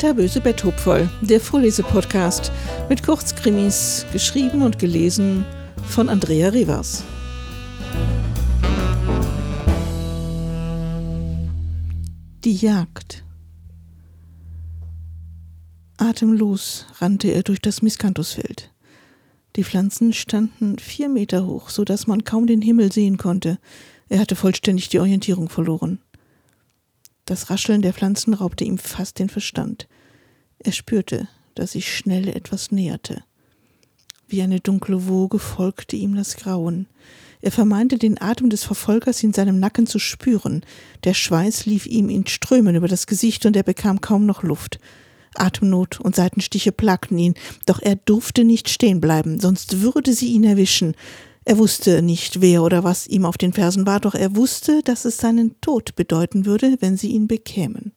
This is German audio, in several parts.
Bitterböse Betthupferl, der Vorlesepodcast mit Kurzkrimis, geschrieben und gelesen von Andrea Rivers. Die Jagd. Atemlos rannte er durch das Miscanthusfeld. Die Pflanzen standen vier Meter hoch, so dass man kaum den Himmel sehen konnte. Er hatte vollständig die Orientierung verloren. Das Rascheln der Pflanzen raubte ihm fast den Verstand. Er spürte, dass sich schnell etwas näherte. Wie eine dunkle Woge folgte ihm das Grauen. Er vermeinte den Atem des Verfolgers in seinem Nacken zu spüren. Der Schweiß lief ihm in Strömen über das Gesicht und er bekam kaum noch Luft. Atemnot und Seitenstiche plagten ihn, doch er durfte nicht stehen bleiben, sonst würde sie ihn erwischen. Er wusste nicht, wer oder was ihm auf den Fersen war, doch er wusste, dass es seinen Tod bedeuten würde, wenn sie ihn bekämen.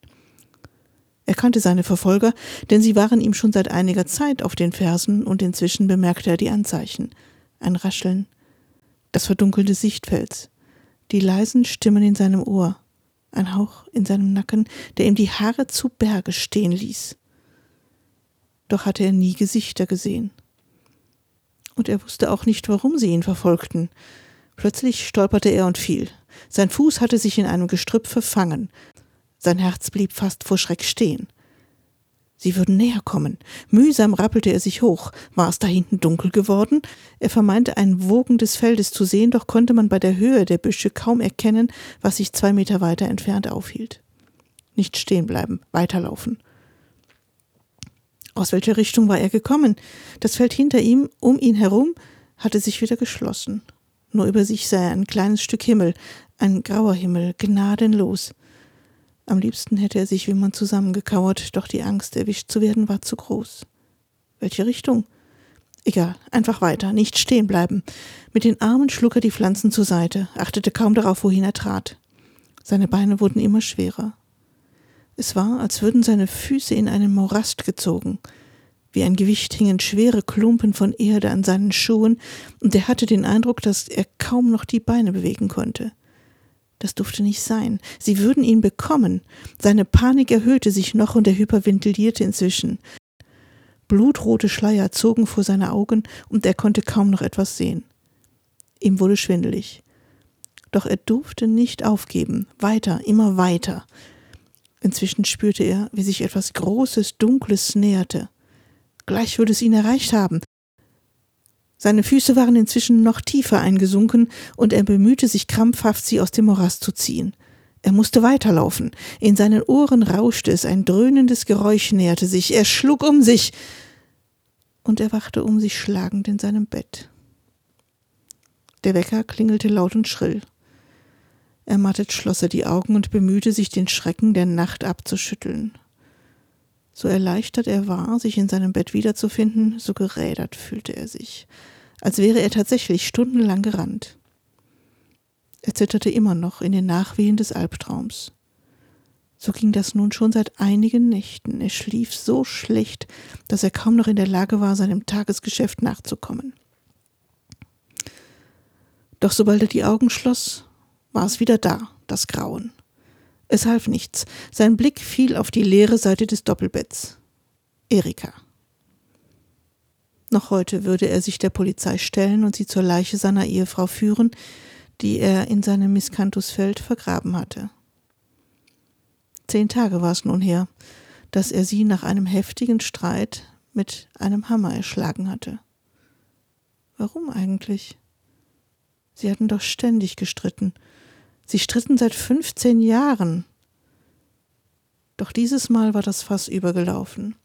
Er kannte seine Verfolger, denn sie waren ihm schon seit einiger Zeit auf den Fersen und inzwischen bemerkte er die Anzeichen. Ein Rascheln, das verdunkelte Sichtfels, die leisen Stimmen in seinem Ohr, ein Hauch in seinem Nacken, der ihm die Haare zu Berge stehen ließ. Doch hatte er nie Gesichter gesehen und er wusste auch nicht, warum sie ihn verfolgten. Plötzlich stolperte er und fiel. Sein Fuß hatte sich in einem Gestrüpp verfangen. Sein Herz blieb fast vor Schreck stehen. Sie würden näher kommen. Mühsam rappelte er sich hoch. War es da hinten dunkel geworden? Er vermeinte ein Wogen des Feldes zu sehen, doch konnte man bei der Höhe der Büsche kaum erkennen, was sich zwei Meter weiter entfernt aufhielt. Nicht stehen bleiben, weiterlaufen. Aus welcher Richtung war er gekommen? Das Feld hinter ihm, um ihn herum, hatte sich wieder geschlossen. Nur über sich sah er ein kleines Stück Himmel, ein grauer Himmel, gnadenlos. Am liebsten hätte er sich wie man zusammengekauert, doch die Angst, erwischt zu werden, war zu groß. Welche Richtung? Egal, einfach weiter, nicht stehen bleiben. Mit den Armen schlug er die Pflanzen zur Seite, achtete kaum darauf, wohin er trat. Seine Beine wurden immer schwerer. Es war, als würden seine Füße in einen Morast gezogen. Wie ein Gewicht hingen schwere Klumpen von Erde an seinen Schuhen, und er hatte den Eindruck, dass er kaum noch die Beine bewegen konnte. Das durfte nicht sein. Sie würden ihn bekommen. Seine Panik erhöhte sich noch und er hyperventilierte inzwischen. Blutrote Schleier zogen vor seine Augen und er konnte kaum noch etwas sehen. Ihm wurde schwindelig. Doch er durfte nicht aufgeben. Weiter, immer weiter. Inzwischen spürte er, wie sich etwas Großes, Dunkles näherte. Gleich würde es ihn erreicht haben. Seine Füße waren inzwischen noch tiefer eingesunken, und er bemühte sich krampfhaft, sie aus dem Morast zu ziehen. Er musste weiterlaufen. In seinen Ohren rauschte es, ein dröhnendes Geräusch näherte sich. Er schlug um sich und er wachte um sich schlagend in seinem Bett. Der Wecker klingelte laut und schrill. Ermattet schloss er die Augen und bemühte sich, den Schrecken der Nacht abzuschütteln. So erleichtert er war, sich in seinem Bett wiederzufinden, so gerädert fühlte er sich, als wäre er tatsächlich stundenlang gerannt. Er zitterte immer noch in den Nachwehen des Albtraums. So ging das nun schon seit einigen Nächten. Er schlief so schlecht, dass er kaum noch in der Lage war, seinem Tagesgeschäft nachzukommen. Doch sobald er die Augen schloss, war es wieder da, das Grauen. Es half nichts. Sein Blick fiel auf die leere Seite des Doppelbetts. Erika. Noch heute würde er sich der Polizei stellen und sie zur Leiche seiner Ehefrau führen, die er in seinem Miscanthusfeld vergraben hatte. Zehn Tage war es nun her, dass er sie nach einem heftigen Streit mit einem Hammer erschlagen hatte. Warum eigentlich? Sie hatten doch ständig gestritten, Sie stritten seit 15 Jahren. Doch dieses Mal war das Fass übergelaufen.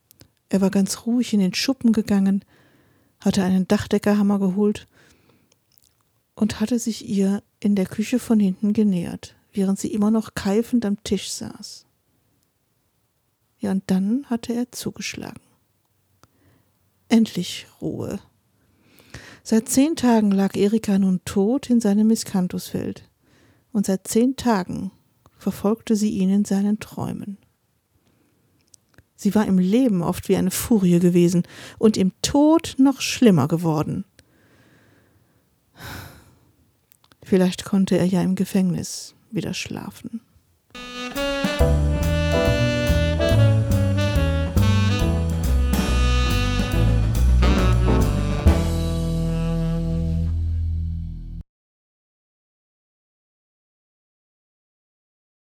Er war ganz ruhig in den Schuppen gegangen, hatte einen Dachdeckerhammer geholt und hatte sich ihr in der Küche von hinten genähert, während sie immer noch keifend am Tisch saß. Ja, und dann hatte er zugeschlagen. Endlich Ruhe. Seit zehn Tagen lag Erika nun tot in seinem Miscanthusfeld und seit zehn Tagen verfolgte sie ihn in seinen Träumen. Sie war im Leben oft wie eine Furie gewesen und im Tod noch schlimmer geworden. Vielleicht konnte er ja im Gefängnis wieder schlafen.